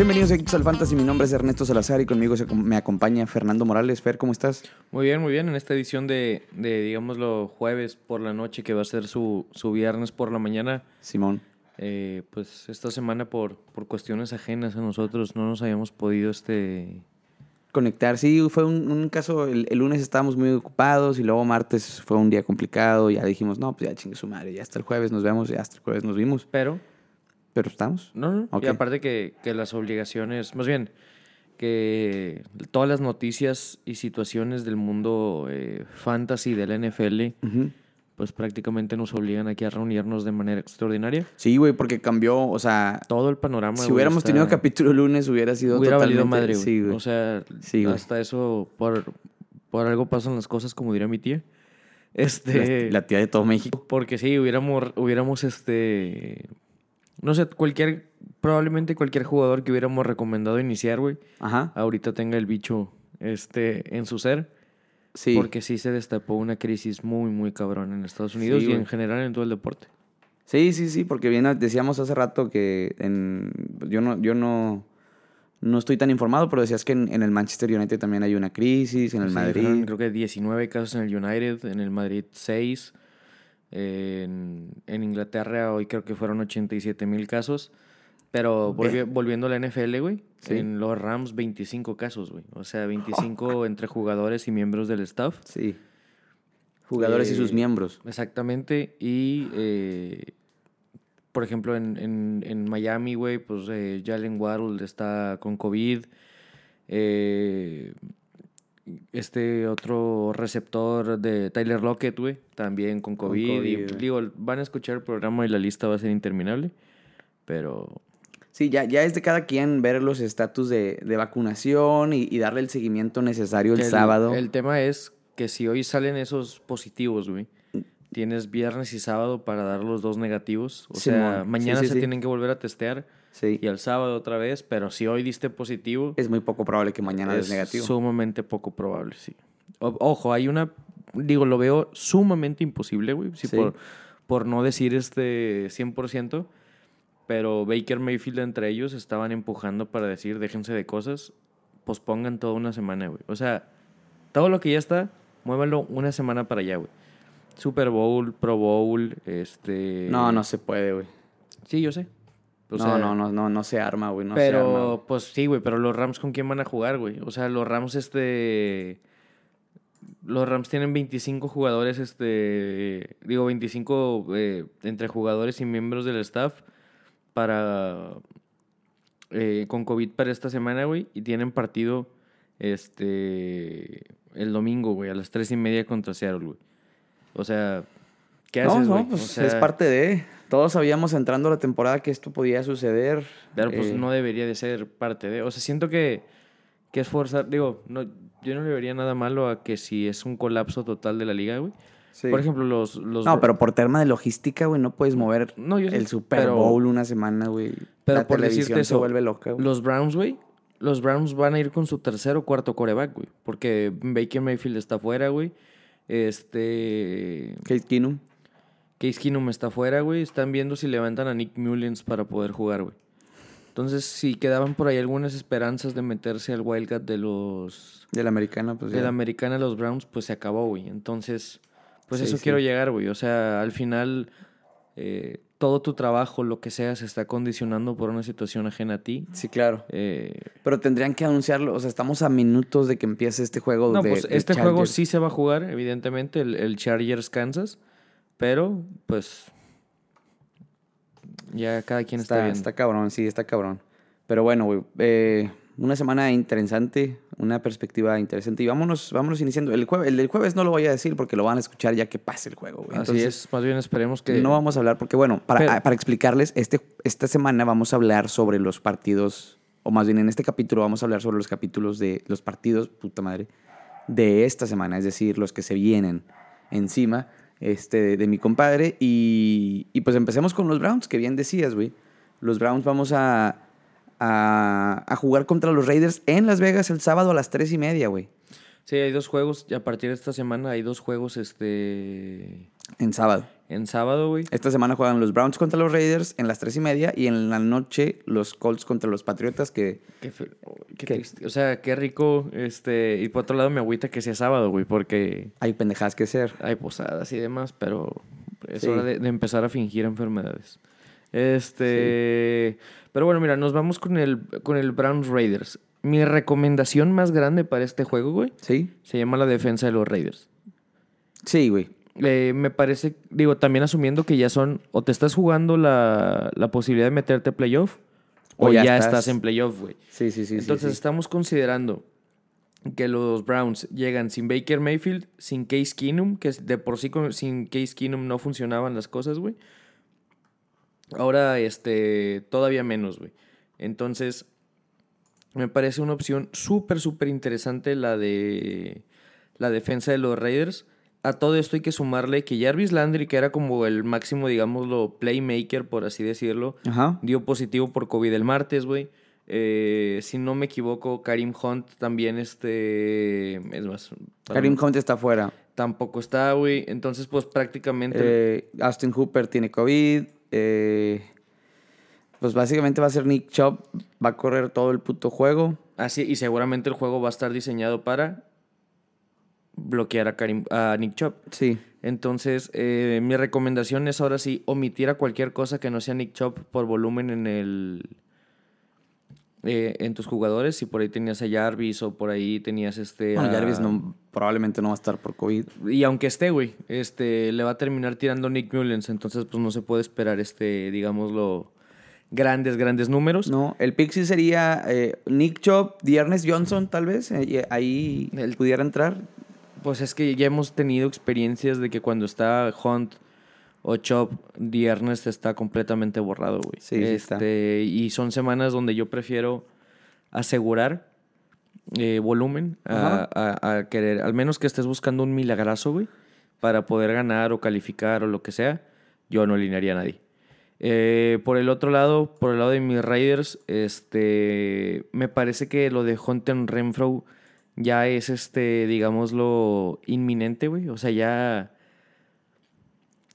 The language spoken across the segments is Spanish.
Bienvenidos a al Fantasy, mi nombre es Ernesto Salazar y conmigo se- me acompaña Fernando Morales. Fer, ¿cómo estás? Muy bien, muy bien. En esta edición de, de digámoslo, jueves por la noche, que va a ser su, su viernes por la mañana, Simón. eh, pues esta semana por, por cuestiones ajenas a nosotros no nos habíamos podido este... Conectar, sí, fue un, un caso, el, el lunes estábamos muy ocupados y luego martes fue un día complicado y ya dijimos, no, pues ya chingue su madre, ya hasta el jueves nos vemos, ya hasta el jueves nos vimos, Pero, pero estamos. no, no. Ok. Y aparte que, que las obligaciones, más bien, que todas las noticias y situaciones del mundo eh, fantasy de la NFL, Ujú. pues prácticamente nos obligan aquí a reunirnos de manera extraordinaria. Sí, güey, porque cambió, o sea, Todo el panorama. si güey, hubiéramos tenido capítulo lunes hubiera sido hubiera totalmente... valido madre, güey. Sí, güey. O sea, Sí, hasta eso, por, por algo pasan las cosas, como diría mi tía. Este, la, la tía de todo México. porque sí, hubiéramos, hubiéramos, este, no sé, cualquier, probablemente cualquier jugador que hubiéramos recomendado iniciar, güey, Ajá, ahorita tenga el bicho, este, en su ser. sí. Porque sí se destapó una crisis muy, muy cabrón en Estados Unidos Sí, y güey. en general en todo el deporte. Sí, sí, sí, porque bien decíamos hace rato que en, yo no, yo no, no estoy tan informado, pero decías que en, en el Manchester United también hay una crisis, en el Sí, Madrid. creo que 19 casos en el United, en el Madrid 6. En, en Inglaterra hoy creo que fueron 87 mil casos. Pero volvi- volviendo a la NFL, güey, Sí. en los Rams 25 casos, güey. O sea, 25 entre jugadores y miembros del staff. Sí. Jugadores y sus Eh, miembros. Exactamente. Y, eh, por ejemplo, en, en, en Miami, güey, pues eh, Jalen Waddle está con COVID. Eh, este otro receptor de Tyler Lockett, güey, también con COVID. COVID, y, digo, van a escuchar el programa y la lista va a ser interminable. Pero Sí, ya, ya es de cada quien ver los estatus de, de vacunación y, y darle el seguimiento necesario el, el, sábado. El tema es que si hoy salen esos positivos, güey, tienes viernes y sábado para dar los dos negativos. O sea, mañana Sí, sí, se tienen que volver a testear Sí. y el sábado otra vez, pero si hoy diste positivo, Es muy poco probable que mañana es des negativo. sumamente poco probable, sí. O- ojo, hay una, digo, lo veo sumamente imposible, güey, sí, Sí. Por, por no decir este 100%, pero Baker Mayfield entre ellos estaban empujando para decir, déjense de cosas, pospongan toda una semana, güey. O sea, todo lo que ya está, muévanlo una semana para allá, güey. Super Bowl, Pro Bowl, este... No, no se puede, güey. Sí, yo sé. O no, sea, no, no, no, no se arma, güey. No se arma, güey. pero, pues sí, güey, pero los Rams con quién van a jugar, güey. O sea, los Rams, este. Los Rams tienen 25 jugadores, este. Digo, 25 eh, entre jugadores y miembros del staff para. eh, con COVID para esta semana, güey. Y tienen partido, este. El domingo, güey, a las 3 y media contra Seattle, güey. O sea, ¿qué No, haces, no, güey? pues O sea, es parte de... Todos sabíamos entrando a la temporada que esto podía suceder. Pero pues Eh, no debería de ser parte de... O sea, siento que, que es forzar... Digo, no, yo no le vería nada malo a que si es un colapso total de la liga, güey. sí. Por ejemplo, los... los No, pero por tema de logística, güey, no puedes mover No, yo sé, el Super pero- Bowl una semana, güey. pero la por decirte se eso, vuelve loca, güey. Los Browns, güey. Los Browns van a ir con su tercer o cuarto coreback, güey. Porque Baker Mayfield está fuera, güey. Este... Case Keenum. Case Keenum está fuera, güey. Están viendo si levantan a Nick Mullins para poder jugar, güey. Entonces, si quedaban por ahí algunas esperanzas de meterse al Wildcat de los... De la americana, pues de ya. la americana los Browns, pues se acabó, güey. Entonces, pues Sí, eso sí. quiero llegar, güey. O sea, al final, eh, todo tu trabajo, lo que sea, se está condicionando por una situación ajena a ti. Sí, claro. Eh, Pero tendrían que anunciarlo. O sea, estamos a minutos de que empiece este juego. no, de- pues de este juego sí se va a jugar, evidentemente, el, el Chargers Kansas. Pero, pues, ya cada quien está, Está, viendo. está cabrón, sí, está cabrón. Pero bueno, güey. eh, una semana interesante, una perspectiva interesante. Y vámonos, vámonos iniciando. El, jueves, el del jueves no lo voy a decir porque lo van a escuchar ya que pase el juego, güey. Así Entonces, es, más bien esperemos que... No vamos a hablar, porque bueno, para, Pero- ah, para explicarles, este, esta semana vamos a hablar sobre los partidos, o más bien en este capítulo vamos a hablar sobre los capítulos de los partidos, puta madre, de esta semana, es decir, los que se vienen encima este, de, de mi compadre. Y, y pues empecemos con los Browns, que bien decías, güey. Los Browns vamos a, a, a jugar contra los Raiders en Las Vegas el sábado a las tres y media, güey. Sí, hay dos juegos, y a partir de esta semana hay dos juegos, este... En sábado. En sábado, güey. Esta semana juegan los Browns contra los Raiders en las tres y media y en la noche los Colts contra los Patriotas que... Qué, fe- qué ¿Qué? triste. O sea, qué rico. Este, y por otro lado me agüita que sea sábado, güey, porque Hay pendejadas que hacer. hay posadas y demás, pero es Sí. hora de, de empezar a fingir enfermedades. Este, pero bueno, mira, nos vamos con el con el Browns Raiders. Mi recomendación más grande para este juego, güey, ¿Sí? se llama la defensa de los Raiders. Sí, güey. Eh, me parece, digo, también asumiendo que ya son, o te estás jugando la, la posibilidad de meterte a playoff, o, O ya ya, estás. estás. en playoff, güey. Sí, sí, sí. Entonces sí. estamos considerando que los Browns llegan sin Baker Mayfield, sin Case Keenum, que de por sí con- sin Case Keenum no funcionaban las cosas, güey. Ahora, este, todavía menos, güey. Entonces, me parece una opción súper, súper interesante la de la defensa de los Raiders. A todo esto hay que sumarle que Jarvis Landry, que era como el máximo, digámoslo, playmaker, por así decirlo, Ajá. dio positivo por COVID el martes, güey. Eh, si no me equivoco, Karim Hunt también, este... Es más... Karim Hunt está fuera. Tampoco está, güey. Entonces, pues prácticamente... Eh, Austin Hooper tiene COVID. eh, pues básicamente va a ser Nick Chubb. Va a correr todo el puto juego. Así, y seguramente el juego va a estar diseñado para bloquear a, Karim, a Nick Chubb. Sí. Entonces, eh, mi recomendación es ahora sí omitir a cualquier cosa que no sea Nick Chubb por volumen en el eh, en tus jugadores. Si por ahí tenías a Jarvis o por ahí tenías este. Bueno, a- Jarvis no, probablemente no va a estar por COVID. Y aunque esté, güey, este, le va a terminar tirando Nick Mullens. Entonces, pues no se puede esperar, este, digámoslo, grandes, grandes números. No, el pick sí sería eh, Nick Chubb, Ernest Johnson, tal vez. eh, ahí El- pudiera entrar. Pues es que ya hemos tenido experiencias de que cuando está Hunt o Chop, Ernest está completamente borrado, güey. Sí, sí está. Este, Y son semanas donde yo prefiero asegurar eh, volumen a, Ajá. a- a querer, al menos que estés buscando un milagrazo, güey, para poder ganar o calificar o lo que sea, yo no alinearía a nadie. Eh, por el otro lado, por el lado de mis Raiders, este, me parece que lo de Hunter Renfro ya es, este, digámoslo, inminente, güey. O sea, ya,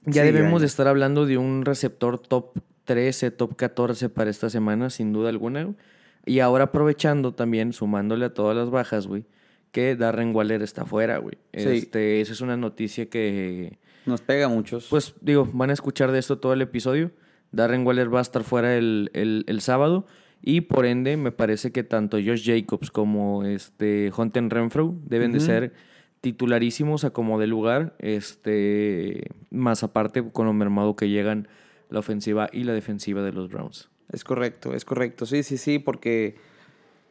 ya Sí, debemos ya, de estar hablando de un receptor top 13, top 14 para esta semana, sin duda alguna. güey. Y ahora aprovechando también, sumándole a todas las bajas, güey, que Darren Waller está fuera, güey. Sí. Este, esa es una noticia que, Nos pega a muchos. pues digo, van a escuchar de esto todo el episodio. Darren Waller va a estar fuera el, el- el sábado. Y por ende, me parece que tanto Josh Jacobs como este Hunter Renfro deben de ser titularísimos a como de lugar. Este, más aparte con lo mermado que llegan la ofensiva y la defensiva de los Browns. Es correcto, es correcto. Sí, sí, sí, porque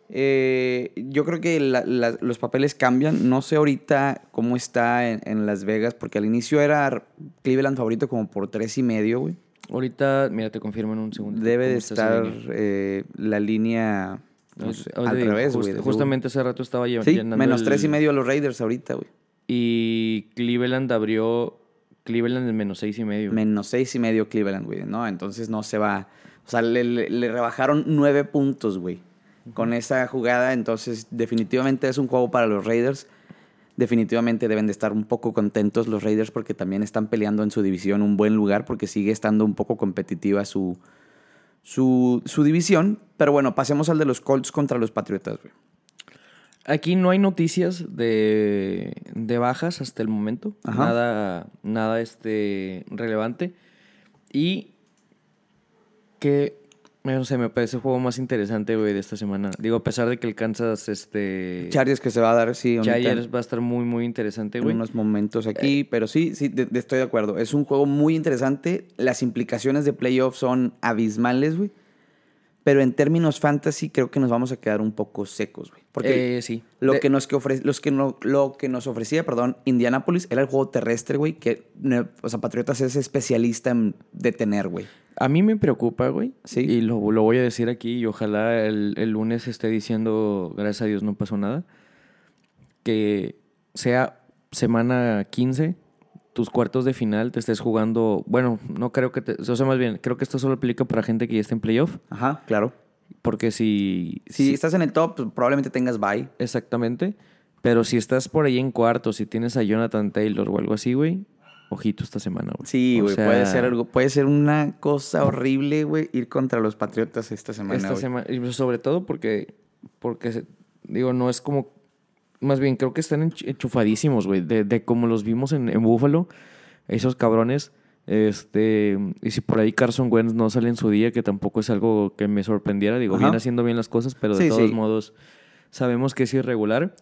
eh, yo creo que la- la- los papeles cambian. No sé ahorita cómo está en, en Las Vegas, porque al inicio era Cleveland favorito como por tres y medio, güey. Ahorita, mira, te confirmo en un segundo. Debe de estar eh, la línea al revés, just- güey. justamente ese rato estaba lle- seguro. Sí, llenando menos el- tres y medio a los Raiders ahorita, güey. Y Cleveland abrió Cleveland en menos seis y medio. Menos seis y medio Cleveland, güey, ¿no? Entonces no se va. O sea, le, le- le rebajaron nueve puntos, güey. Con esa jugada, entonces definitivamente es un juego para los Raiders. Definitivamente deben de estar un poco contentos los Raiders porque también están peleando en su división un buen lugar porque sigue estando un poco competitiva su, su, su división. Pero bueno, pasemos al de los Colts contra los Patriotas, güey. Aquí no hay noticias de, de bajas hasta el momento. Ajá. Nada, nada este, relevante. Y que, no sé, me parece el juego más interesante, güey, de esta semana. Digo, a pesar de que el Kansas, este... Chargers que se va a dar, sí, Chargers va a estar muy, muy interesante, en güey. unos momentos aquí, pero sí, sí, de- de- estoy de acuerdo. Es un juego muy interesante. Las implicaciones de playoff son abismales, güey. Pero en términos fantasy creo que nos vamos a quedar un poco secos, güey. Porque Eh, sí. lo, De- que nos que ofre- los que no, lo que nos ofrecía, perdón, Indianapolis era el juego terrestre, güey, que, o sea, Patriotas es especialista en detener, güey. A mí me preocupa, güey. Sí. Y lo, lo voy a decir aquí y ojalá el, el lunes esté diciendo, gracias a Dios no pasó nada. Que sea semana 15, tus cuartos de final te estés jugando. Bueno, no creo que te. O sea, más bien, creo que esto solo aplica para gente que ya está en playoff. Ajá, claro. Porque si. Si estás en el top, pues, probablemente tengas bye. Exactamente. Pero si estás por ahí en cuartos, si tienes a Jonathan Taylor o algo así, güey. ojito esta semana, güey. Sí, güey, sea, puede ser algo, puede ser una cosa horrible, güey, ir contra los Patriotas esta semana. Esta semana, y sobre todo porque, porque digo, no es como, más bien creo que están ench- enchufadísimos, güey, de, de como los vimos en, en Buffalo, esos cabrones, este, y si por ahí Carson Wentz no sale en su día, que tampoco es algo que me sorprendiera, digo, Ajá. viene haciendo bien las cosas, pero de Sí, todos sí. modos sabemos que es irregular.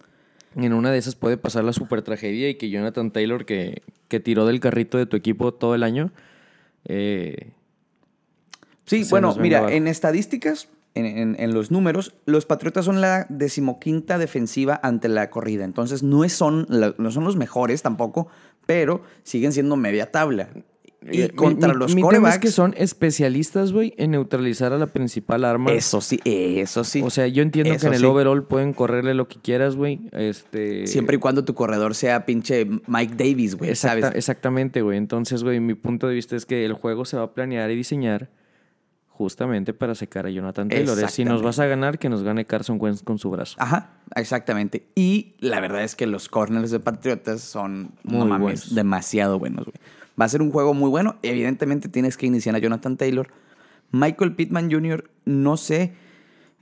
En una de esas puede pasar la super tragedia y que Jonathan Taylor, que, que tiró del carrito de tu equipo todo el año, eh, Sí, bueno, mira, en estadísticas, en, en- en los números, los Patriotas son la decimoquinta defensiva ante la corrida. Entonces, no, son, no son los mejores tampoco, pero siguen siendo media tabla. Y Eh, contra mi- los mi tema es que son especialistas, güey, en neutralizar a la principal arma. eso sí, eso sí. O sea, yo entiendo que en el sí. overall pueden correrle lo que quieras, güey. Este. Siempre y cuando tu corredor sea pinche Mike Davis, güey, Exacta- ¿sabes? Exactamente, güey. Entonces, güey, mi punto de vista es que el juego se va a planear y diseñar justamente para secar a Jonathan Taylor. Si nos vas a ganar, que nos gane Carson Wentz con su brazo. Ajá, exactamente. Y la verdad es que los corners de Patriotas son no Muy mames, buenos. demasiado buenos, güey. Va a ser un juego muy bueno. Evidentemente tienes que iniciar a Jonathan Taylor. Michael Pittman Jr., no sé,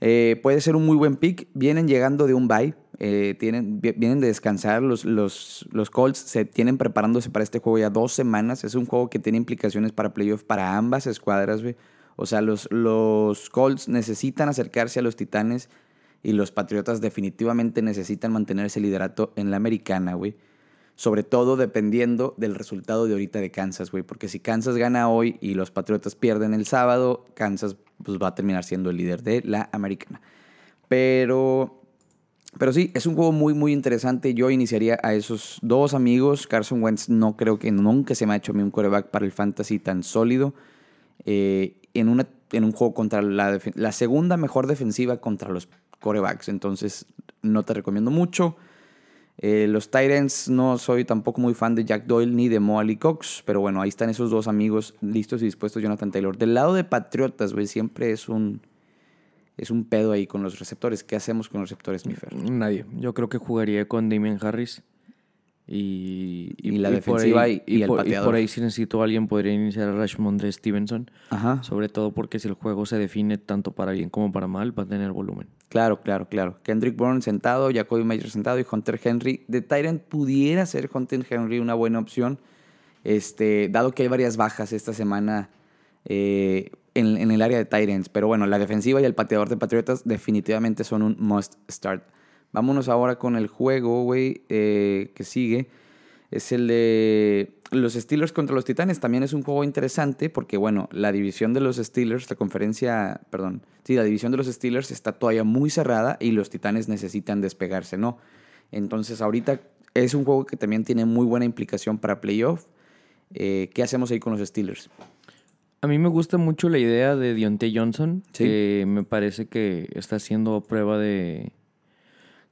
eh, puede ser un muy buen pick. Vienen llegando de un bye. eh, tienen, vi- vienen de descansar. Los, los, los Colts se tienen preparándose para este juego ya dos semanas. Es un juego que tiene implicaciones para playoff para ambas escuadras, güey. O sea, los, los Colts necesitan acercarse a los Titanes y los Patriotas definitivamente necesitan mantener ese liderato en la americana, güey. Sobre todo dependiendo del resultado de ahorita de Kansas, güey. Porque si Kansas gana hoy y los Patriotas pierden el sábado, Kansas pues, va a terminar siendo el líder de la americana. Pero, pero sí, es un juego muy, muy interesante. Yo iniciaría a esos dos amigos. Carson Wentz no creo que nunca se me ha hecho a mí un coreback para el fantasy tan sólido. Eh, en, en un juego contra la, la segunda mejor defensiva contra los corebacks. Entonces, no te recomiendo mucho. Eh, los Titans no soy tampoco muy fan de Jack Doyle ni de Mo Ali Cox, pero bueno, ahí están esos dos amigos listos y dispuestos, Jonathan Taylor. Del lado de Patriotas, güey, siempre es un es un pedo ahí con los receptores. ¿Qué hacemos con los receptores, mi Fer? Nadie. Yo creo que jugaría con Damien Harris. Y, Y la defensiva ahí- y- el por, pateador. por ahí, si necesito alguien, podría iniciar a Rashmondre Stevenson. Ajá. Sobre todo porque si el juego se define tanto para bien como para mal, va a tener volumen. Claro, claro, claro. Kendrick Bourne sentado, Jacoby Mayer sentado y Hunter Henry. De Tyrant pudiera ser Hunter Henry una buena opción. Este, dado que hay varias bajas esta semana eh, en, en el área de Tyrants. Pero bueno, la defensiva y el pateador de Patriotas definitivamente son un must start. Vámonos ahora con el juego, güey, eh, que sigue. Es el de los Steelers contra los Titanes. También es un juego interesante porque, bueno, la división de los Steelers, la conferencia, perdón, sí, la división de los Steelers está todavía muy cerrada y los Titanes necesitan despegarse, ¿no? Entonces, ahorita es un juego que también tiene muy buena implicación para playoff. Eh, ¿Qué hacemos ahí con los Steelers? A mí me gusta mucho la idea de Dionte Johnson, Sí. que me parece que está haciendo prueba de,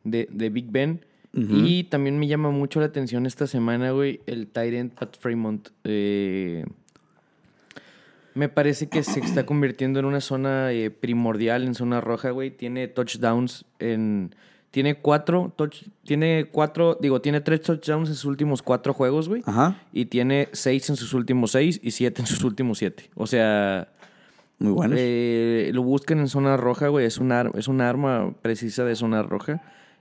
de, de Big Ben. Y también me llama mucho la atención esta semana, güey, el Tyrant Pat Fremont. Eh, me parece que se está convirtiendo en una zona eh, primordial, en zona roja, güey. Tiene touchdowns en... Tiene cuatro, touch, tiene cuatro, digo, tiene tres touchdowns en sus últimos cuatro juegos, güey. Ajá, Y tiene seis en sus últimos seis y siete en sus últimos siete. O sea, muy bueno. eh, lo buscan en zona roja, güey. Es un, es un arma precisa de zona roja.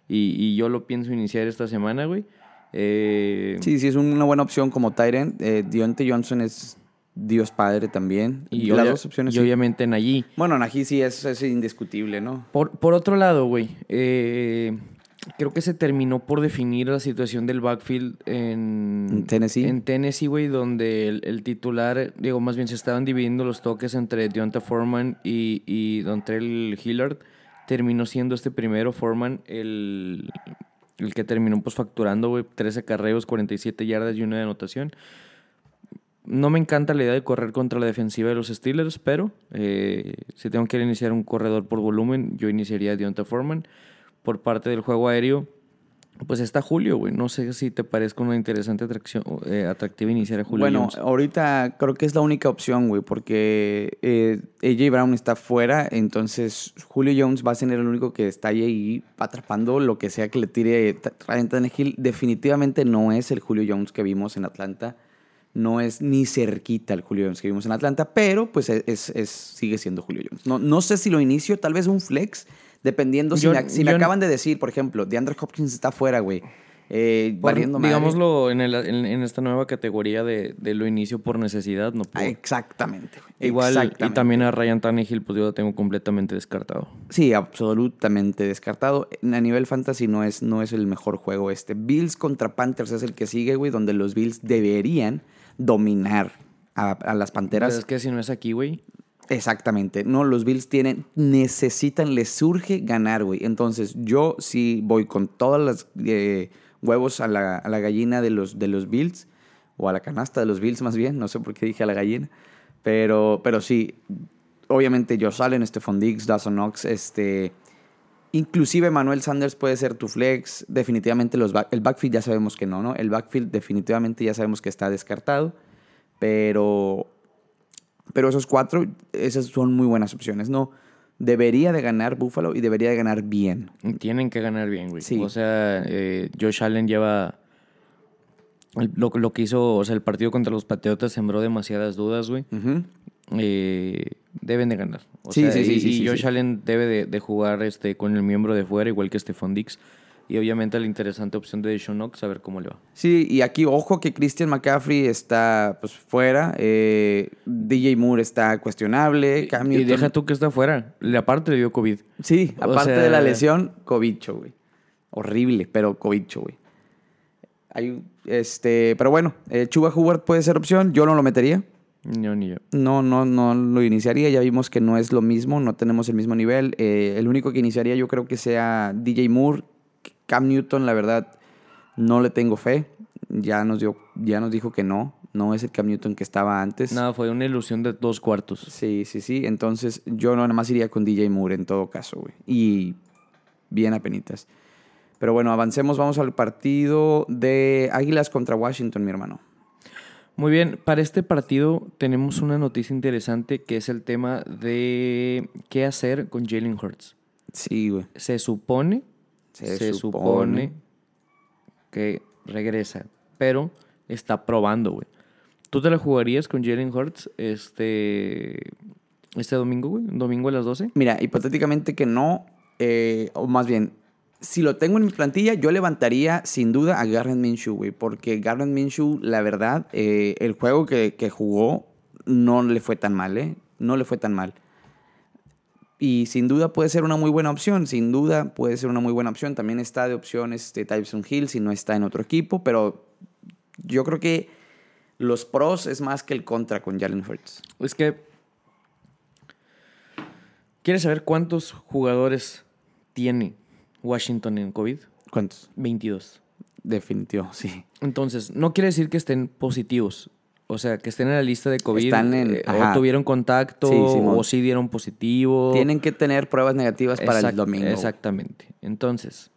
Y, y yo lo pienso iniciar esta semana, güey. Eh, Sí, sí, es una buena opción como Tyrant. Eh, Dionte Johnson es Dios Padre también. Y, las dos opciones. y sí. obviamente en allí. Bueno, Najee sí es, es indiscutible, ¿no? Por, por otro lado, güey, eh, creo que se terminó por definir la situación del backfield en, En Tennessee. En Tennessee, güey, donde el, el titular, digo, más bien se estaban dividiendo los toques entre Deonta Foreman y, y Dontrell Hillard. Terminó siendo este primero, Foreman, el, el que terminó pues facturando, güey, 13 carreos, 47 yardas y una de anotación. No me encanta la idea de correr contra la defensiva de los Steelers, pero eh, si tengo que iniciar un corredor por volumen, yo iniciaría a Foreman. Por parte del juego aéreo, pues está Julio, güey. No sé si te parezca una interesante atracción, eh, atractiva iniciar a Julio bueno, Jones. ahorita creo que es la única opción, güey, porque eh, AJ Brown está fuera, entonces Julio Jones va a ser el único que está ahí atrapando lo que sea que le tire Ryan Tannehill. Definitivamente no es el Julio Jones que vimos en Atlanta. no es ni cerquita el Julio Jones que vimos en Atlanta, pero pues es, es- sigue siendo Julio Jones. No, no sé si lo inicio, tal vez un flex, dependiendo si, me, si me acaban de decir, por ejemplo, DeAndre Hopkins está fuera, güey. Eh, Por- digámoslo en, el- en- en esta nueva categoría de, de lo inicio por necesidad, no Ah, por... Exactamente. Igual, y también a Ryan Tannehill, pues yo lo tengo completamente descartado. Sí, absolutamente descartado. A nivel fantasy no es, no es el mejor juego este. Bills contra Panthers es el que sigue, güey, donde los Bills deberían dominar a, a las Panteras. Pero es que si no es aquí, güey, Exactamente. No, los Bills tienen, necesitan, les surge ganar, güey. Entonces, yo sí voy con todas las eh, huevos a la, a la gallina de los, de los Bills, o a la canasta de los Bills más bien, no sé por qué dije a la gallina, pero, pero sí, obviamente Josh Allen, Stephon Diggs, Dawson Knox, este... Inclusive Manuel Sanders puede ser tu flex. Definitivamente los back- el backfield ya sabemos que no, ¿no? El backfield definitivamente ya sabemos que está descartado. Pero pero esos cuatro, esas son muy buenas opciones, ¿no? Debería de ganar Buffalo y debería de ganar bien. tienen que ganar bien, güey. Sí. O sea, eh, Josh Allen lleva... el- Lo, lo que hizo, o sea, el partido contra los Patriotas sembró demasiadas dudas, güey. Eh, deben de ganar. O Sí, sea, sí, sí, y, sí, y Josh. Allen debe de, de jugar este, con el miembro de fuera, igual que Stephon Dix. Y obviamente la interesante opción de Deshaun Knox, a ver cómo le va. Sí, y aquí ojo que Christian McCaffrey está pues fuera, eh, DJ Moore está cuestionable, Cam Y deja tú que está fuera. Le aparte le dio COVID. Sí, O aparte sea- de la lesión, cobicho, güey. Horrible, pero cobicho, güey. Hay, este, pero bueno, eh, Chuba Hubert puede ser opción, yo no lo metería. No, ni yo. No, no, no lo iniciaría. Ya vimos que no es lo mismo, no tenemos el mismo nivel. Eh, el único que iniciaría yo creo que sea DJ Moore. Cam Newton, la verdad, no le tengo fe. Ya nos, dio, ya nos dijo que no. No es el Cam Newton que estaba antes. Nada, fue una ilusión de dos cuartos. Sí, sí, sí. Entonces yo no, nada más iría con DJ Moore en todo caso, güey. Y bien apenitas. Pero bueno, avancemos. Vamos al partido de Águilas contra Washington, mi hermano. Muy bien, para este partido tenemos una noticia interesante que es el tema de qué hacer con Jalen Hurts. Sí, güey. Se supone, Se se, supone. supone. que regresa, pero está probando, güey. ¿Tú te la jugarías con Jalen Hurts este, este domingo, güey? ¿Domingo a las 12? Mira, hipotéticamente que no, eh, o más bien, si lo tengo en mi plantilla, yo levantaría sin duda a Garrett Minshew, güey, porque Garrett Minshew, la verdad, eh, el juego que, que jugó no le fue tan mal, ¿eh? No le fue tan mal. Y sin duda puede ser una muy buena opción, sin duda puede ser una muy buena opción. También está de opción este Tyson Hill si no está en otro equipo, pero yo creo que los pros es más que el contra con Jalen Hurts. Es que. ¿Quieres saber cuántos jugadores tiene Washington en COVID? ¿Cuántos? 22. Definitivo, sí. Entonces, no quiere decir que estén positivos. O sea, que estén en la lista de COVID. Están en- eh, o tuvieron contacto, Sí, o sí dieron positivo. Tienen que tener pruebas negativas para el domingo. Exactamente. Entonces,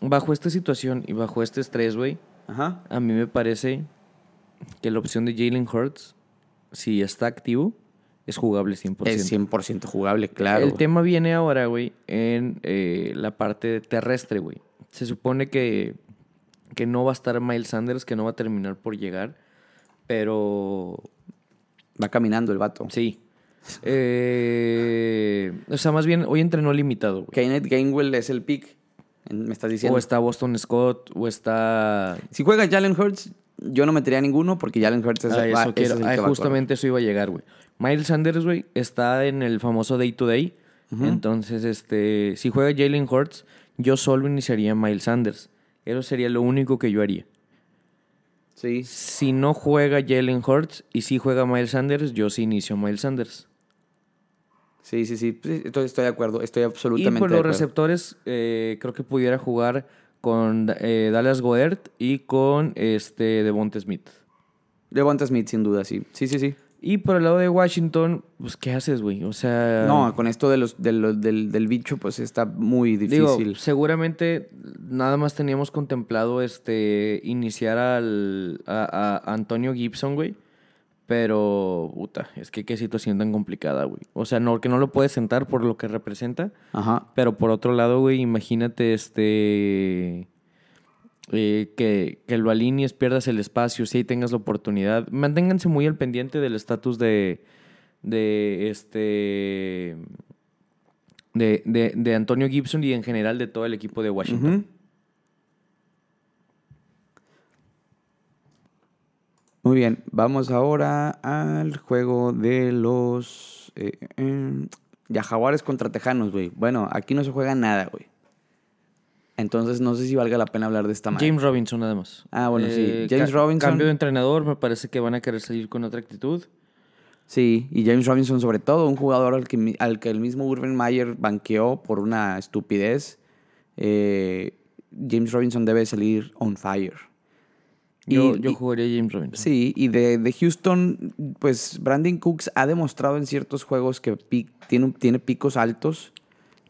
bajo esta situación y bajo este estrés, güey, a mí me parece que la opción de Jalen Hurts, si está activo, es jugable 100%. Es 100% jugable, claro. El tema viene ahora, güey, en eh, la parte terrestre, güey. Se supone que, que no va a estar Miles Sanders, que no va a terminar por llegar, pero Va caminando el vato. sí. Eh, o sea, más bien, hoy entrenó limitado, güey. Kenneth Gainwell es el pick. Me estás diciendo. O está Boston Scott, o está... Si juega Jalen Hurts, yo no metería ninguno porque Jalen Hurts es, Ah, va- eso quiero. es el Ah, que va a justamente eso iba a llegar, güey. Miles Sanders, güey, está en el famoso day to day. Entonces, este, si juega Jalen Hurts, yo solo iniciaría a Miles Sanders. Eso sería lo único que yo haría. Sí. Si no juega Jalen Hurts y si juega Miles Sanders, yo sí inicio Miles Sanders. Sí, sí, sí. Estoy, estoy de acuerdo. Estoy Y absolutamente por de los acuerdo. receptores, eh, creo que pudiera jugar con eh, Dallas Goddard y con este Devonta Smith. Devonta Smith, sin duda, sí. Sí, sí, sí. Y por el lado de Washington, pues, ¿qué haces, güey? O sea... No, con esto de los, de los- del, del bicho, pues está muy Digo, difícil. seguramente nada más teníamos contemplado este iniciar al, a, a Antonio Gibson, güey. Pero, puta, es que qué situación tan complicada, güey. O sea, no, que no lo puedes sentar por lo que representa. Ajá. Pero por otro lado, güey, imagínate este. Eh, que, que lo alinees, pierdas el espacio, si ahí tengas la oportunidad. Manténganse muy al pendiente del estatus de, de este de, de, de Antonio Gibson y en general de todo el equipo de Washington. Muy bien, vamos ahora al juego de los eh, eh, ya contra Tejanos, güey. Bueno, aquí no se juega nada, güey. Entonces no sé si valga la pena hablar de esta manera. James Robinson nada más. Ah, bueno, sí. Eh, James ca- Robinson. Cambio de entrenador, me parece que van a querer salir con otra actitud. Sí, y James Robinson sobre todo, un jugador al que, al que el mismo Urban Meyer banqueó por una estupidez. Eh, James Robinson debe salir on fire. Yo, Y- yo jugaría James Robinson. Sí, y de, de Houston, pues Brandon Cooks ha demostrado en ciertos juegos que tiene, tiene picos altos.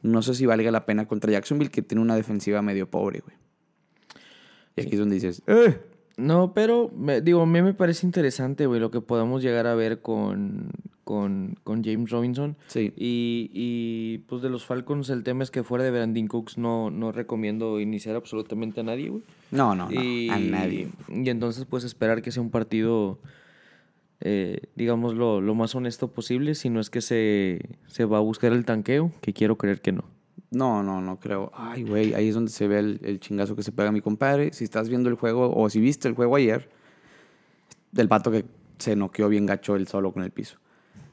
No sé si valga la pena contra Jacksonville, que tiene una defensiva medio pobre, güey. Y aquí es donde dices, ¡eh! No, pero me- digo, a mí me parece interesante, güey, lo que podamos llegar a ver con, con, con James Robinson. Sí. Y, y pues de los Falcons, el tema es que fuera de Brandon Cooks no, no recomiendo iniciar absolutamente a nadie, güey. No, no, no, y, a nadie. Y entonces, pues esperar que sea un partido, eh, digamos, lo, lo más honesto posible, si no es que se, se va a buscar el tanqueo, que quiero creer que no. No, no, no creo. Ay, güey, ahí es donde se ve el, el chingazo que se pega mi compadre. Si estás viendo el juego, o si viste el juego ayer, del vato que se noqueó bien gacho él solo con el piso.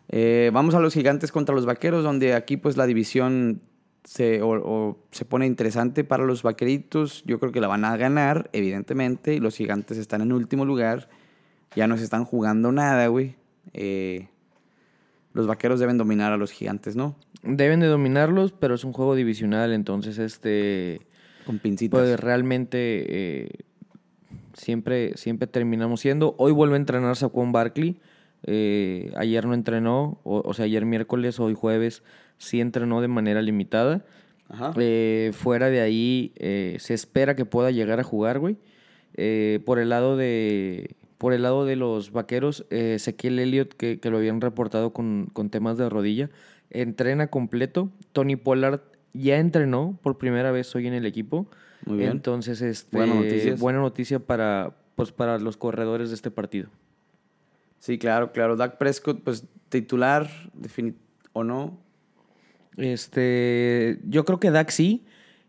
Eh, vamos a los gigantes contra los vaqueros, donde aquí pues la división se, o- o se pone interesante para los vaqueritos. Yo creo que la van a ganar, evidentemente. Y los gigantes están en último lugar. Ya no se están jugando nada, güey. Eh, los vaqueros deben dominar a los gigantes, ¿no? Deben de dominarlos, pero es un juego divisional, entonces este... Con pincitas. Pues realmente eh, siempre, siempre terminamos siendo. Hoy vuelve a entrenar Saquon Barkley. Eh, ayer no entrenó, o, o sea, ayer miércoles, hoy jueves, sí entrenó de manera limitada. Ajá. Eh, fuera de ahí, se espera que pueda llegar a jugar, güey. Por el lado de. Por el lado de los vaqueros, eh, Ezequiel Elliott, que, que lo habían reportado con, con temas de rodilla, entrena completo. Tony Pollard ya entrenó por primera vez hoy en el equipo. Muy bien. Entonces, este, buena noticia para, pues, para los corredores de este partido. Sí, claro, claro. Dak Prescott, pues titular, o no. Este, yo creo que Dak sí.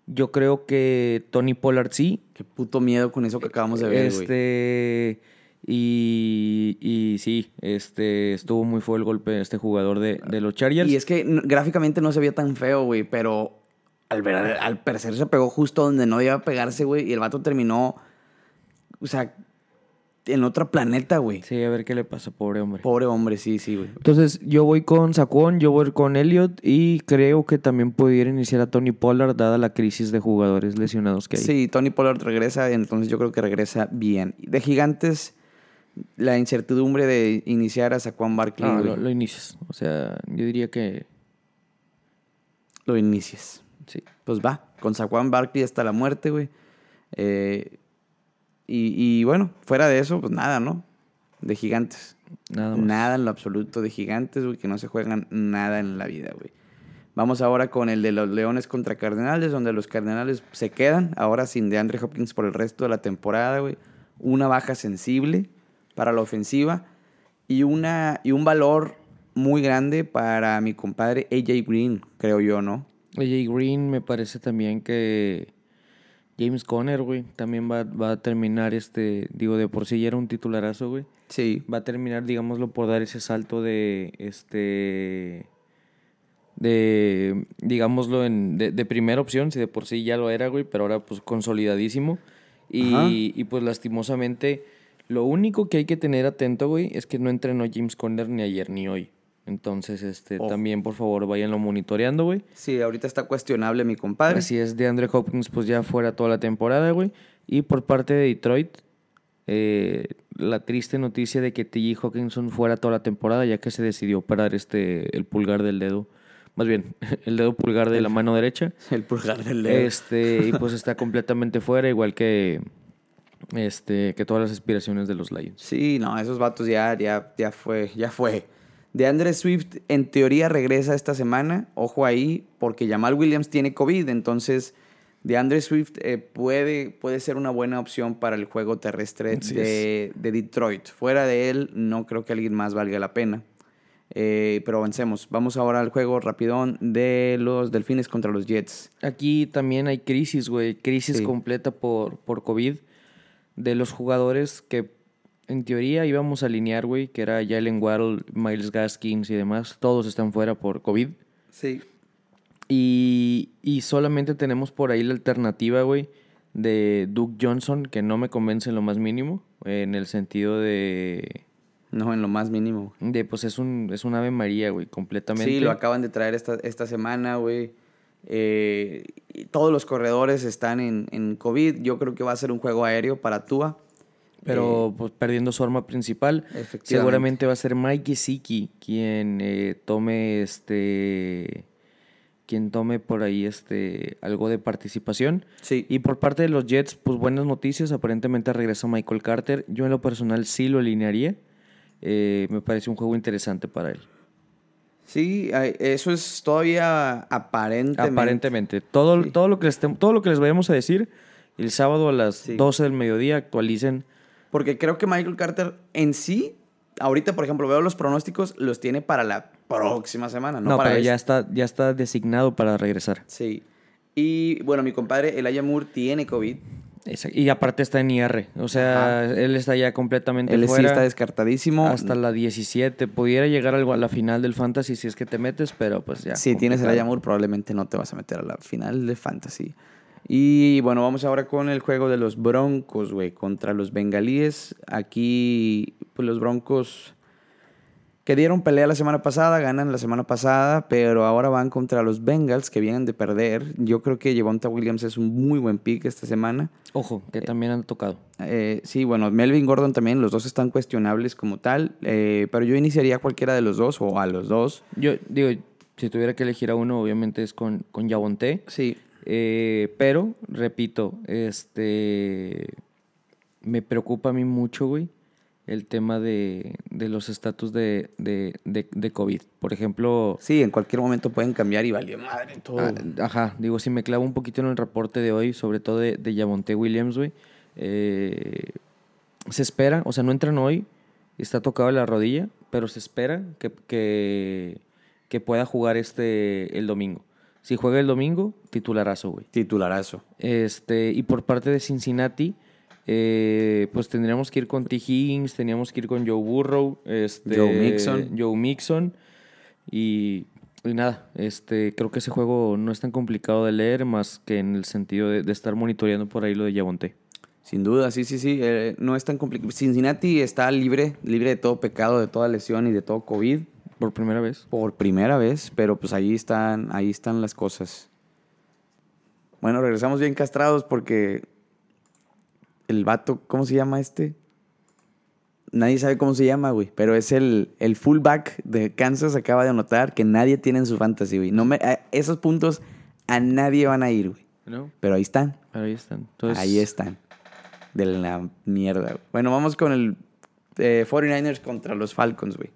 Yo creo que Tony Pollard sí. Qué puto miedo con eso que acabamos de ver, güey. Este. Y, y sí, este estuvo muy fue el golpe de este jugador de, de los Chargers. Y es que gráficamente no se veía tan feo, güey, pero al, ver, al parecer se pegó justo donde no debía pegarse, güey, y el vato terminó, o sea, en otro planeta, güey. Sí, a ver qué le pasa, pobre hombre. Pobre hombre, sí, sí, güey. Entonces, yo voy con Saquon, yo voy con Elliot y creo que también pudiera iniciar a Tony Pollard dada la crisis de jugadores lesionados que hay. Sí, Tony Pollard regresa, entonces yo creo que regresa bien. De gigantes, la incertidumbre de iniciar a Saquon Barkley, lo, lo inicias. O sea, yo diría que lo inicies. sí. pues va, con Saquon Barkley hasta la muerte, güey. Eh, y, y bueno, fuera de eso, pues nada, ¿no? De gigantes. Nada más. Nada en lo absoluto de gigantes, güey, que no se juegan nada en la vida, güey. Vamos ahora con el de los Leones contra Cardenales, donde los Cardenales se quedan ahora sin DeAndre Hopkins por el resto de la temporada, güey. Una baja sensible para la ofensiva y, una, y un valor muy grande para mi compadre AJ Green, creo yo, ¿no? AJ Green me parece también que James Conner, güey, también va, va a terminar este, digo, de por sí ya era un titularazo, güey. Sí, Va a terminar, digámoslo, por dar ese salto de, este, de, digámoslo, en, de, de primera opción, si de por sí ya lo era, güey, pero ahora pues consolidadísimo. Y, y pues lastimosamente, lo único que hay que tener atento, güey, es que no entrenó James Conner ni ayer ni hoy. Entonces, este, también, por favor, váyanlo monitoreando, güey. Sí, ahorita está cuestionable mi compadre. Así es, de Andre Hopkins, pues ya fuera toda la temporada, güey. Y por parte de Detroit, eh, la triste noticia de que T.J. Hawkinson fuera toda la temporada, ya que se decidió operar este, el pulgar del dedo. Más bien, el dedo pulgar de la mano derecha. El pulgar del dedo. Este, y pues está completamente fuera, igual que, este, que todas las aspiraciones de los Lions. Sí, no, esos vatos ya, ya, ya fue, ya fue. De Andre Swift, en teoría regresa esta semana. Ojo ahí, porque Jamal Williams tiene COVID, entonces De Andre Swift eh, puede, puede ser una buena opción para el juego terrestre de, de Detroit. Fuera de él, no creo que alguien más valga la pena. Eh, pero avancemos. Vamos ahora al juego rapidón de los Delfines contra los Jets. Aquí también hay crisis, güey. Crisis Sí. completa por, por COVID. De los jugadores que en teoría íbamos a alinear, güey, que era Jalen Waddle, Miles Gaskins y demás. Todos están fuera por COVID. Sí. Y, y solamente tenemos por ahí la alternativa, güey, de Duke Johnson, que no me convence en lo más mínimo. En el sentido de. No, en lo más mínimo. de pues es un, es un ave María, güey, completamente. Sí, lo acaban de traer esta, esta semana, güey. Eh, todos los corredores están en, en COVID. Yo creo que va a ser un juego aéreo para Tua. Pero pues, perdiendo su arma principal. Seguramente va a ser Mike Gesicki quien eh, tome este. Quien tome por ahí este algo de participación. Sí. Y por parte de los Jets, pues buenas noticias. Aparentemente regresa Michael Carter. Yo en lo personal sí lo alinearía. Eh, me parece un juego interesante para él. Sí, eso es todavía aparentemente. Aparentemente. Todo, Sí. todo, lo que les, todo lo que les vayamos a decir el sábado a las Sí. 12 del mediodía actualicen. Porque creo que Michael Carter en sí, ahorita, por ejemplo, veo los pronósticos, los tiene para la próxima semana, no, No, para pero ya esta. está, ya está designado para regresar. Sí. Y bueno, mi compadre Elijah Moore tiene COVID. Y aparte está en IR. O sea, él está ya completamente Él sí fuera. está descartadísimo. hasta la 17. Pudiera llegar algo a la final del Fantasy si es que te metes, pero pues ya. si tienes. Elijah Moore, probablemente no te vas a meter a la final de Fantasy. Y bueno, vamos ahora con el juego de los Broncos, güey, contra los Bengalíes. Aquí, pues los Broncos que dieron pelea la semana pasada, ganan la semana pasada, pero ahora van contra los Bengals que vienen de perder. Yo creo que Javonta Williams es un muy buen pick esta semana. Ojo, que también han tocado. Eh, sí, bueno, Melvin Gordon también, los dos están cuestionables como tal, eh, pero yo iniciaría a cualquiera de los dos o a los dos. Yo digo, si tuviera que elegir a uno, obviamente es con, con. Sí, Eh, pero, repito, este. Me preocupa a mí mucho, güey, el tema de, de los estatus de, de, de, COVID. Por ejemplo, sí, en cualquier momento pueden cambiar y valió madre todo. Ah, ajá, digo, si me clavo un poquito en el reporte de hoy, sobre todo de, de Yavonte Williams, güey. eh, se espera, o sea, no entran hoy, está tocado la rodilla, pero se espera que, que, que pueda jugar este el domingo. Si juega el domingo, titularazo, güey. Titularazo. Este, y por parte de Cincinnati, eh, pues tendríamos que ir con T. Higgins, teníamos que ir con Joe Burrow, este, Joe Mixon. Joe Mixon. Y, y nada, este, creo que ese juego no es tan complicado de leer, más que en el sentido de, de estar monitoreando por ahí lo de Yavonte. Sin duda, sí, sí, sí. eh, no es tan complicado. Cincinnati está libre, libre de todo pecado, de toda lesión y de todo COVID Por primera vez. por primera vez, pero pues ahí están, ahí están las cosas. Bueno, regresamos bien castrados porque el vato, ¿cómo se llama este? Nadie sabe cómo se llama, güey, pero es el, el fullback de Kansas, acaba de anotar que nadie tiene en su fantasy, güey. No me, a- esos puntos a nadie van a ir, güey. ¿No? Pero ahí están. Pero ahí están. Entonces, Ahí están. De la mierda. güey. Bueno, vamos con el eh, 49ers contra los Falcons, güey.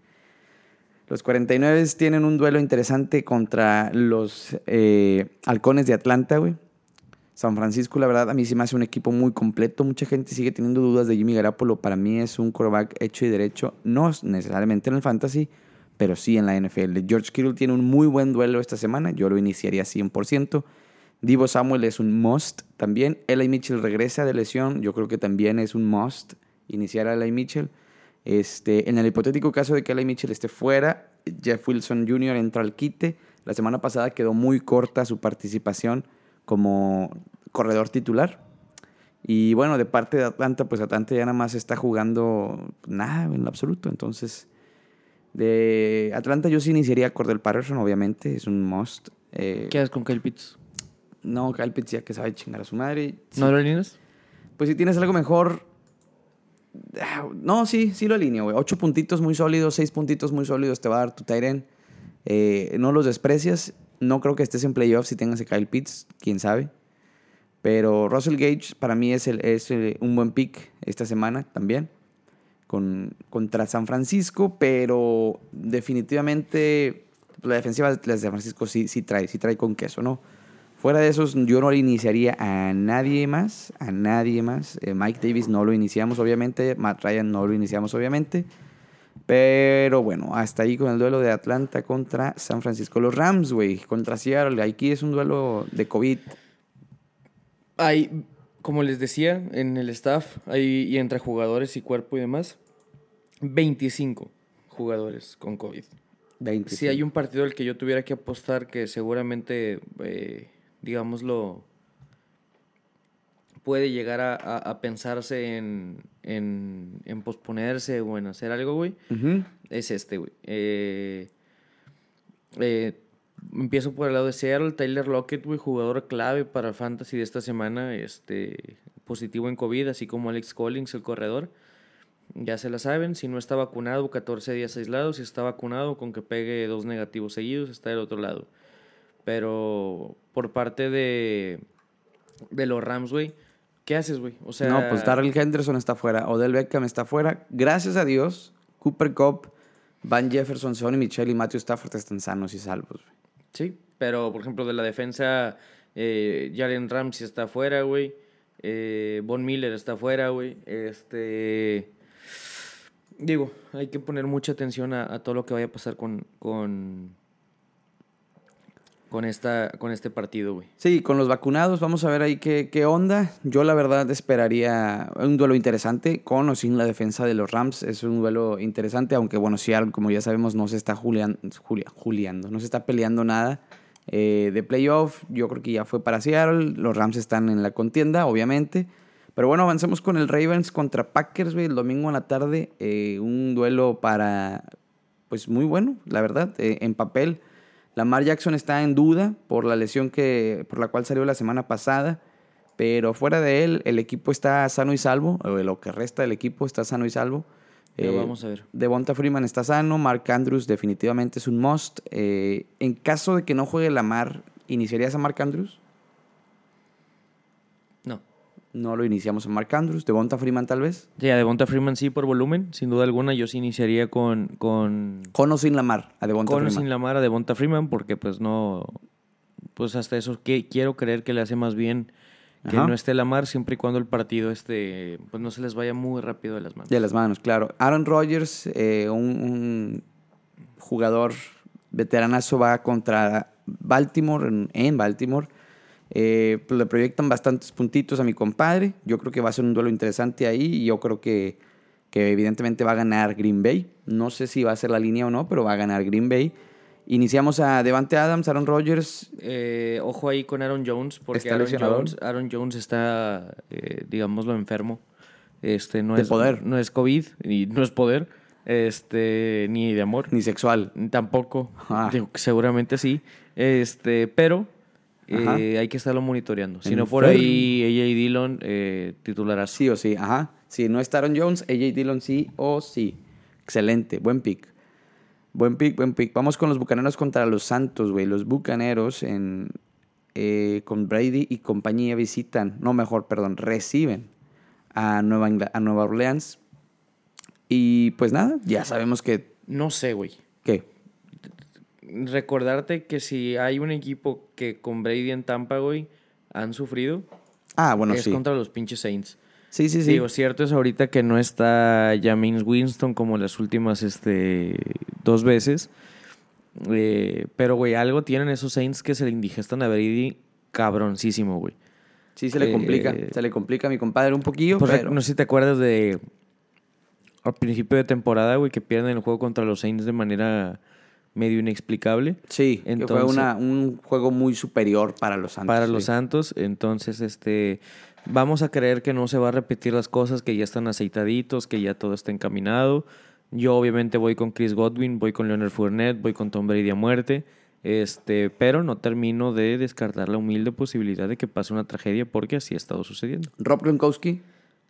Los 49 tienen un duelo interesante contra los eh, Halcones de Atlanta, güey. San Francisco, la verdad, a mí sí me hace un equipo muy completo. Mucha gente sigue teniendo dudas de Jimmy Garapolo. Para mí es un quarterback hecho y derecho, no necesariamente en el fantasy, pero sí en la NFL. George Kittle tiene un muy buen duelo esta semana. Yo lo iniciaría 100%. Divo Samuel es un must también. Eli Mitchell regresa de lesión. Yo creo que también es un must iniciar a Eli Mitchell. Este, en el hipotético caso de que Eli Mitchell esté fuera, Jeff Wilson Jr. entra al quite. La semana pasada quedó muy corta su participación como corredor titular. Y bueno, de parte de Atlanta, pues Atlanta ya nada más está jugando nada en lo absoluto. Entonces, de Atlanta yo sí iniciaría a Cordell Patterson, obviamente, es un must. Eh, ¿Qué haces con Kyle Pitts? no, Kyle Pitts ya que sabe chingar a su madre. Sí. ¿No lo alineas? Pues si tienes algo mejor. ah, No, sí, sí lo alineo, güey. Ocho puntitos muy sólidos, seis puntitos muy sólidos te va a dar tu Tyren. Eh, no los desprecias. No creo que estés en playoffs si tengas a Kyle Pitts, quién sabe. Pero Russell Gage para mí es, un buen pick esta semana también. Con, contra San Francisco, pero definitivamente la defensiva de San Francisco sí, sí trae, sí trae con queso, ¿no? Fuera de esos, yo no le iniciaría a nadie más, a nadie más. Eh, Mike Davis no lo iniciamos, obviamente. Matt Ryan no lo iniciamos, obviamente. Pero bueno, hasta ahí con el duelo de Atlanta contra San Francisco. Los Rams, güey, contra Seattle. Aquí es un duelo de COVID. Hay, como les decía, en el staff hay, y entre jugadores y cuerpo y demás, 25 jugadores con COVID. 25. Si hay un partido al que yo tuviera que apostar que seguramente, eh, digámoslo, puede llegar a, a- a pensarse en, en, en posponerse o en hacer algo, güey, es este, güey. Eh, eh, empiezo por el lado de Seattle, Tyler Lockett, güey, jugador clave para Fantasy de esta semana, este, positivo en COVID, así como Alex Collins, el corredor. Ya se la saben, si no está vacunado, 14 días aislados, si está vacunado, con que pegue dos negativos seguidos, está del otro lado. Pero por parte de, de los Rams, güey, ¿qué haces, güey? O sea, no, pues Darrell Henderson está fuera. Odell Beckham está fuera. Gracias a Dios, Cooper Cup, Van Jefferson, Sonny Michel y Matthew Stafford están sanos y salvos. güey. Sí, pero por ejemplo de la defensa, eh, Jalen Ramsey está afuera, güey. Eh, Von Miller está afuera, güey. Este. Digo, hay que poner mucha atención a, a todo lo que vaya a pasar con. con. Con, esta, con este partido, güey. Sí, con los vacunados, vamos a ver ahí qué, qué onda. Yo la verdad esperaría un duelo interesante con o sin la defensa de los Rams. Es un duelo interesante, aunque bueno, Seattle, como ya sabemos, no se está julian, julia- juliando, no se está peleando nada eh, de playoff. Yo creo que ya fue para Seattle. Los Rams están en la contienda, obviamente. Pero bueno, avancemos con el Ravens contra Packers, güey, el domingo en la tarde. eh, un duelo para, pues muy bueno, la verdad, eh, en papel. Lamar Jackson está en duda por la lesión que, por la cual salió la semana pasada, pero fuera de él, el equipo está sano y salvo, lo que resta del equipo está sano y salvo. Eh, vamos a ver. Devonta Freeman está sano, Mark Andrews definitivamente es un must. Eh, en caso de que no juegue Lamar, ¿iniciarías a Mark Andrews? No. No lo iniciamos a Mark Andrews, Devonta Freeman tal vez. Sí, a Devonta Freeman sí por volumen, sin duda alguna. Yo sí iniciaría con. con Con o sin Lamar, a Devonta con o Freeman. sin Lamar a Devonta Freeman, porque pues no. Pues hasta eso que quiero creer que le hace más bien que Ajá. no esté Lamar, siempre y cuando el partido este, pues no se les vaya muy rápido de las manos. De las manos, claro. Aaron Rodgers, eh, un, un jugador veteranazo, va contra Baltimore, en, en Baltimore. Eh, pues le proyectan bastantes puntitos a mi compadre. Yo creo que va a ser un duelo interesante ahí y yo creo que, que evidentemente va a ganar Green Bay. No sé si va a ser la línea o no, pero va a ganar Green Bay. Iniciamos a Devante Adams, Aaron Rodgers. Eh, ojo ahí con Aaron Jones, porque ¿Está Aaron? Jones, Aaron Jones está, eh, digámoslo, enfermo. Este, no De es, poder. No es COVID y no es poder, este, ni de amor. Ni sexual. Tampoco. Ah. Digo seguramente sí. Este, pero. Eh, hay que estarlo monitoreando. Si no fuera Enfermo. ahí AJ Dillon, eh, titularás. Sí o sí, ajá. Si no está Aaron Jones, AJ Dillon sí o sí. Excelente, buen pick. Buen pick, buen pick. Vamos con los Bucaneros contra los Santos, güey. Los Bucaneros en, eh, con Brady y compañía visitan, no mejor, perdón, reciben a Nueva, a Nueva Orleans. Y pues nada, ya sabemos que... No sé, güey. ¿Qué? Recordarte que si hay un equipo que con Brady en Tampa, güey, han sufrido, Ah, bueno, es sí. contra los pinches Saints. Sí, sí, sí. Digo, cierto es ahorita que no está James Winston como las últimas este, dos veces. Eh, pero, güey, algo tienen esos Saints que se le indigestan a Brady cabroncísimo, güey. sí, se le eh, complica. Se le complica a mi compadre un poquillo, Pues, pero... No sé si te acuerdas de al principio de temporada, güey, que pierden el juego contra los Saints de manera medio inexplicable. Sí, que fue Entonces- una, un juego muy superior para los Santos. para sí. los Santos. Entonces, este, vamos a creer que no se va a repetir las cosas, que ya están aceitaditos, que ya todo está encaminado. Yo obviamente voy con Chris Godwin, voy con Leonard Fournette, voy con Tom Brady a muerte. Este, pero no termino de descartar la humilde posibilidad de que pase una tragedia porque así ha estado sucediendo. Rob Gronkowski,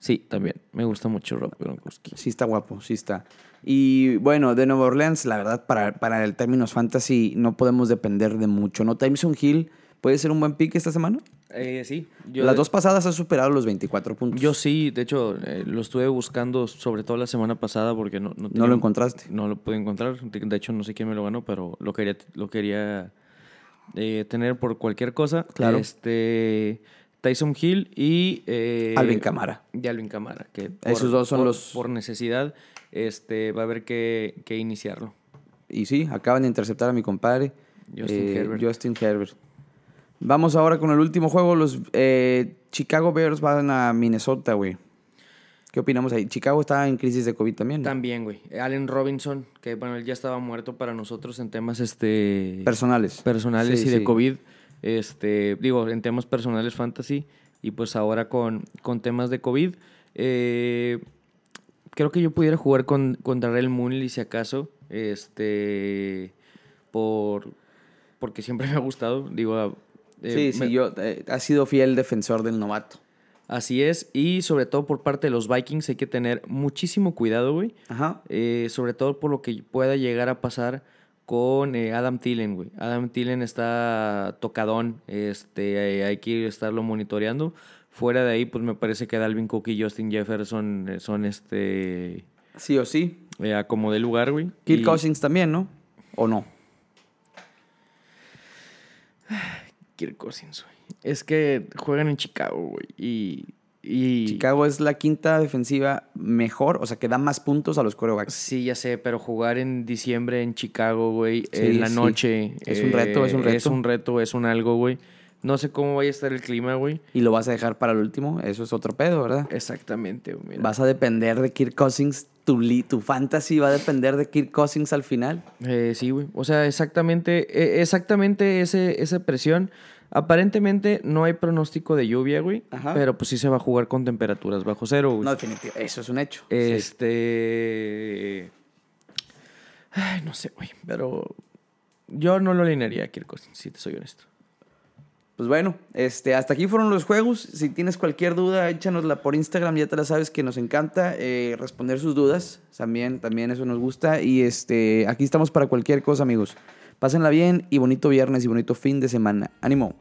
Sí, también. Me gusta mucho Rob Gronkowski. sí está guapo, sí está. Y bueno, de Nueva Orleans, la verdad, para, para el términos fantasy no podemos depender de mucho, ¿no? Tyson Hill puede ser un buen pick esta semana. Eh, sí. Yo, Las dos pasadas ha superado los 24 puntos. Yo sí, de hecho, eh, lo estuve buscando sobre todo la semana pasada porque no... No, lo encontraste. No lo pude encontrar. De de hecho, no sé quién me lo ganó, pero lo quería, lo quería eh, tener por cualquier cosa. Claro. Este, Tyson Hill y... eh, Alvin Kamara. Y Alvin Kamara. Que Esos dos son por- los- Por necesidad, este, va a haber que, que iniciarlo. Y sí, acaban de interceptar a mi compadre. Justin eh, Herbert. Justin Herbert. Vamos ahora con el último juego. Los eh, Chicago Bears van a Minnesota, güey. ¿Qué opinamos ahí? Chicago está en crisis de COVID también. ¿no? También, güey. Allen Robinson, que bueno, él ya estaba muerto para nosotros en temas este Personales. personales Sí, y de. COVID. Este, digo, en temas personales fantasy. Y pues ahora con, con temas de COVID. eh, creo que yo pudiera jugar con, con Darrell Mooney si acaso. Este. Por. Porque siempre me ha gustado. Digo. eh, sí, me- sí, yo eh, ha sido fiel defensor del novato. Así es. Y sobre todo por parte de los Vikings hay que tener muchísimo cuidado, güey. Ajá. Eh, sobre todo por lo que pueda llegar a pasar con eh, Adam Thielen, güey. Adam Thielen está tocadón, este, eh, hay que estarlo monitoreando. Fuera de ahí, pues me parece que Dalvin Cook y Justin Jefferson eh, son este Sí o sí. a como de lugar, güey. Kirk Y- Cousins también, ¿no? ¿O no? Kirk Cousins, güey. Es que juegan en Chicago, güey. Y, y Chicago es la quinta defensiva mejor, o sea, que da más puntos a los corebacks. Sí, ya sé, pero jugar en diciembre en Chicago, güey, Sí, en la sí. noche. Es un reto, es un eh, reto. Es un reto, es un algo, güey. No sé cómo vaya a estar el clima, güey. Y lo vas a dejar para el último, eso es otro pedo, ¿verdad? Exactamente, güey. mira. Vas a depender de Kirk Cousins, tu, tu fantasy va a depender de Kirk Cousins al final. Eh, sí, güey. O sea, exactamente, eh, exactamente ese, esa presión. Aparentemente no hay pronóstico de lluvia, güey. Ajá. Pero pues sí se va a jugar con temperaturas bajo cero, güey. No, definitivo, eso es un hecho. Sí. Este. Ay, no sé, güey. Pero yo no lo alinearía a Kirk Cousins, si te soy honesto. Pues bueno, este, hasta aquí fueron los juegos. Si tienes cualquier duda, échanosla por Instagram, ya te la sabes que nos encanta eh, responder sus dudas. También, también eso nos gusta. Y este, aquí estamos para cualquier cosa, amigos. Pásenla bien y bonito viernes y bonito fin de semana. ¡Ánimo!